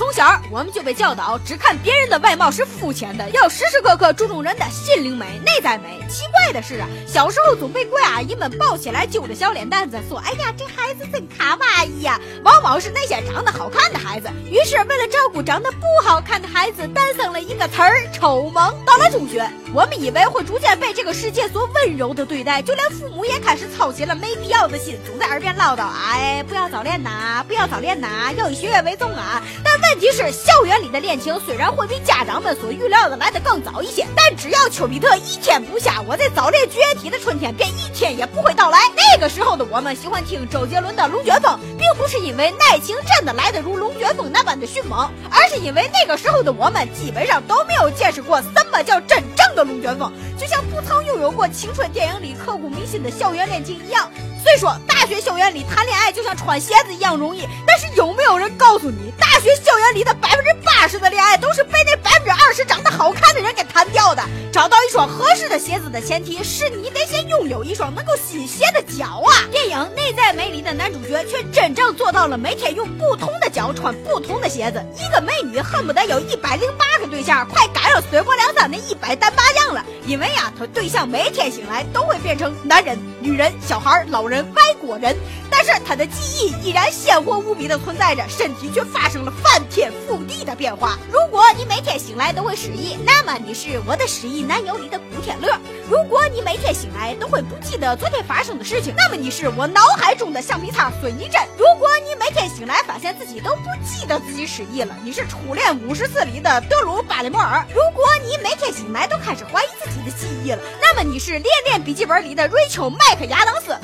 从小我们就被教导，只看别人的外貌是肤浅的，要时时刻刻注重人的心灵美、内在美。奇怪的是啊，小时候总被贵阿姨们抱起来揪着小脸蛋子说：“哎呀，这孩子真卡哇伊呀！”往往是那些长得好看的孩子。于是为了照顾长得不好看的孩子，诞生了一个词儿——丑萌。到了中学，我们以为会逐渐被这个世界所温柔的对待，就连父母也开始操起了没必要的心，总在耳边唠叨：“哎，不要早恋呐，不要早恋呐，要以学业为重啊。”但问题是，校园里的恋情虽然会比家长们所预料的来得更早一些，但只要丘比特一天不下，我在早恋绝体的春天便一天也不会到来。那个时候的我们喜欢听周杰伦的《龙卷风》，并不是因为爱情真的来得如龙卷风。那般的迅猛，而是因为那个时候的我们基本上都没有见识过什么叫真正的龙卷风，就像不曾拥有过青春电影里刻骨铭心的校园恋情一样。虽说大学校园里谈恋爱就像穿鞋子一样容易，但是有没有人告诉你，大学校园里的百分之八十的恋爱都是被那百分之二十长得好看人给弹掉的？找到一双合适的鞋子的前提是你得先拥有一双能够洗鞋的脚啊！电影《内在美》里的男主角却真正做到了每天用不同的脚穿不同的鞋子。一个美女恨不得有一百零八个对象，快赶上水泊梁山那一百单八将了。因为呀，他对象每天醒来都会变成男人、女人、小孩、老人、外国人，但是他的记忆依然鲜活无比的存在着，身体却发生了翻天覆地的变化。如果你每天醒来都会失忆，那么你是我的失忆男友里的古天乐；如果你每天醒来都会不记得昨天发生的事情，那么你是我脑海中的橡皮擦孙艺珍；如果你每天醒来发现自己都不记得自己失忆了，你是初恋五十四里的德鲁巴里摩尔；如果你每天醒来都开始怀疑自己的记忆了，那么你是恋恋笔记本里的瑞秋麦克亚当斯。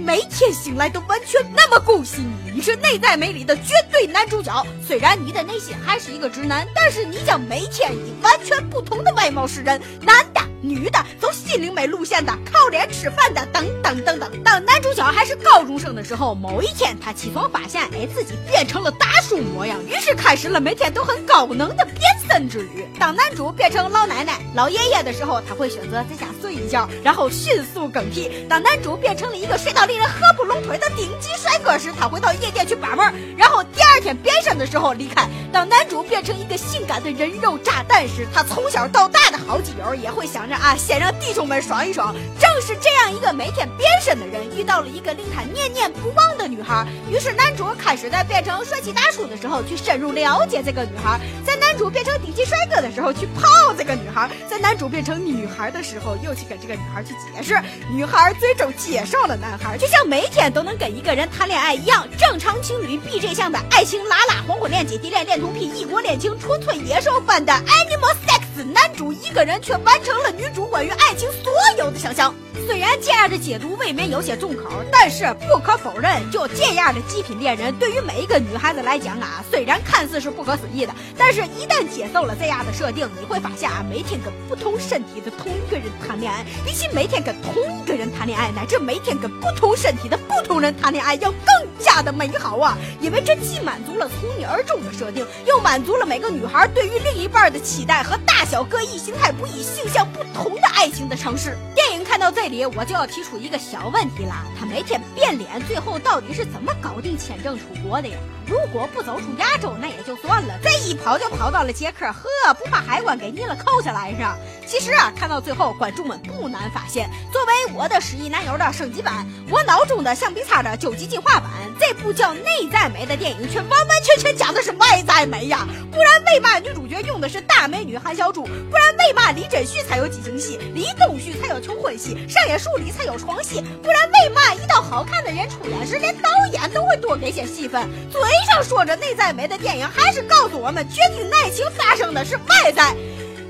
每天醒来都完全，那么恭喜你，你是内在美里的绝对男主角。虽然你的内心还是一个直男，但是你将每天以完全不同的外貌示人，男的、女的，走心灵美路线的，靠脸吃饭的，等等等等。当男主角还是高中生的时候，某一天他起床发现，哎，自己变成了大叔模样，于是开始了每天都很高能的变身之旅。当男主变成老奶奶、老爷爷的时候，他会选择在家睡一觉，然后迅速更替。当男主变成了一个睡到令人合不拢腿的顶级帅哥时，他会到夜店去把妹，然后第二天变身的时候离开。当男主变成一个性感的人肉炸弹时，他从小到大的好基友也会想啊，先让弟兄们爽一爽。正是这样一个每天变身的人，遇到了一个令他念念不忘女孩，于是男主开始在变成帅气大叔的时候去深入了解这个女孩，在男主变成顶级帅哥的时候去泡这个女孩，在男主变成女孩的时候又去跟这个女孩去解释，女孩最终接受了男孩，就像每天都能跟一个人谈恋爱一样，正常情侣 B J 向的爱情拉拉黄昏恋姐弟恋恋童癖异国恋情纯粹野兽般的 Animal Sex，男主一个人却完成了女主关于爱情所有的想象。虽然这样的解读未免有些重口，但是不可否认，就这样的极品恋人，对于每一个女孩子来讲啊，虽然看似是不可思议的，但是一旦接受了这样的设定，你会发现啊，每天跟不同身体的同一个人谈恋爱，比起每天跟同一个人谈恋爱，乃至每天跟不同身体的不同人谈恋爱，要更加的美好啊！因为这既满足了从一而终的设定，又满足了每个女孩对于另一半的期待和大小各异、形态不一、性向不同的爱情的尝试。电影看到这里，我我就要提出一个小问题了：他每天变脸，最后到底是怎么搞定签证出国的呀？如果不走出亚洲，那也就算了，这一跑就跑到了捷克，呵，不怕海关给你了扣下来是？其实啊，看到最后，观众们不难发现，作为我的失忆男友的升级版，我脑中的橡皮擦的究极进化版，这部叫《内在美》的电影却完完全全讲的是外在美呀！不然为嘛女主角用的是大美女韩小猪？不然为嘛李贞旭才有激情戏，李栋旭才有求婚戏，上野树里才有床戏？不然为嘛一到好看的人出演时，连导演都会多给些戏份？嘴上说着内在美的电影，还是告诉我们，决定爱情发生的是外在。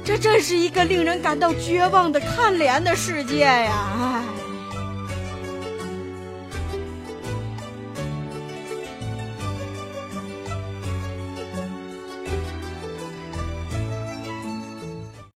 这真是一个令人感到绝望的看脸的世界呀！唉。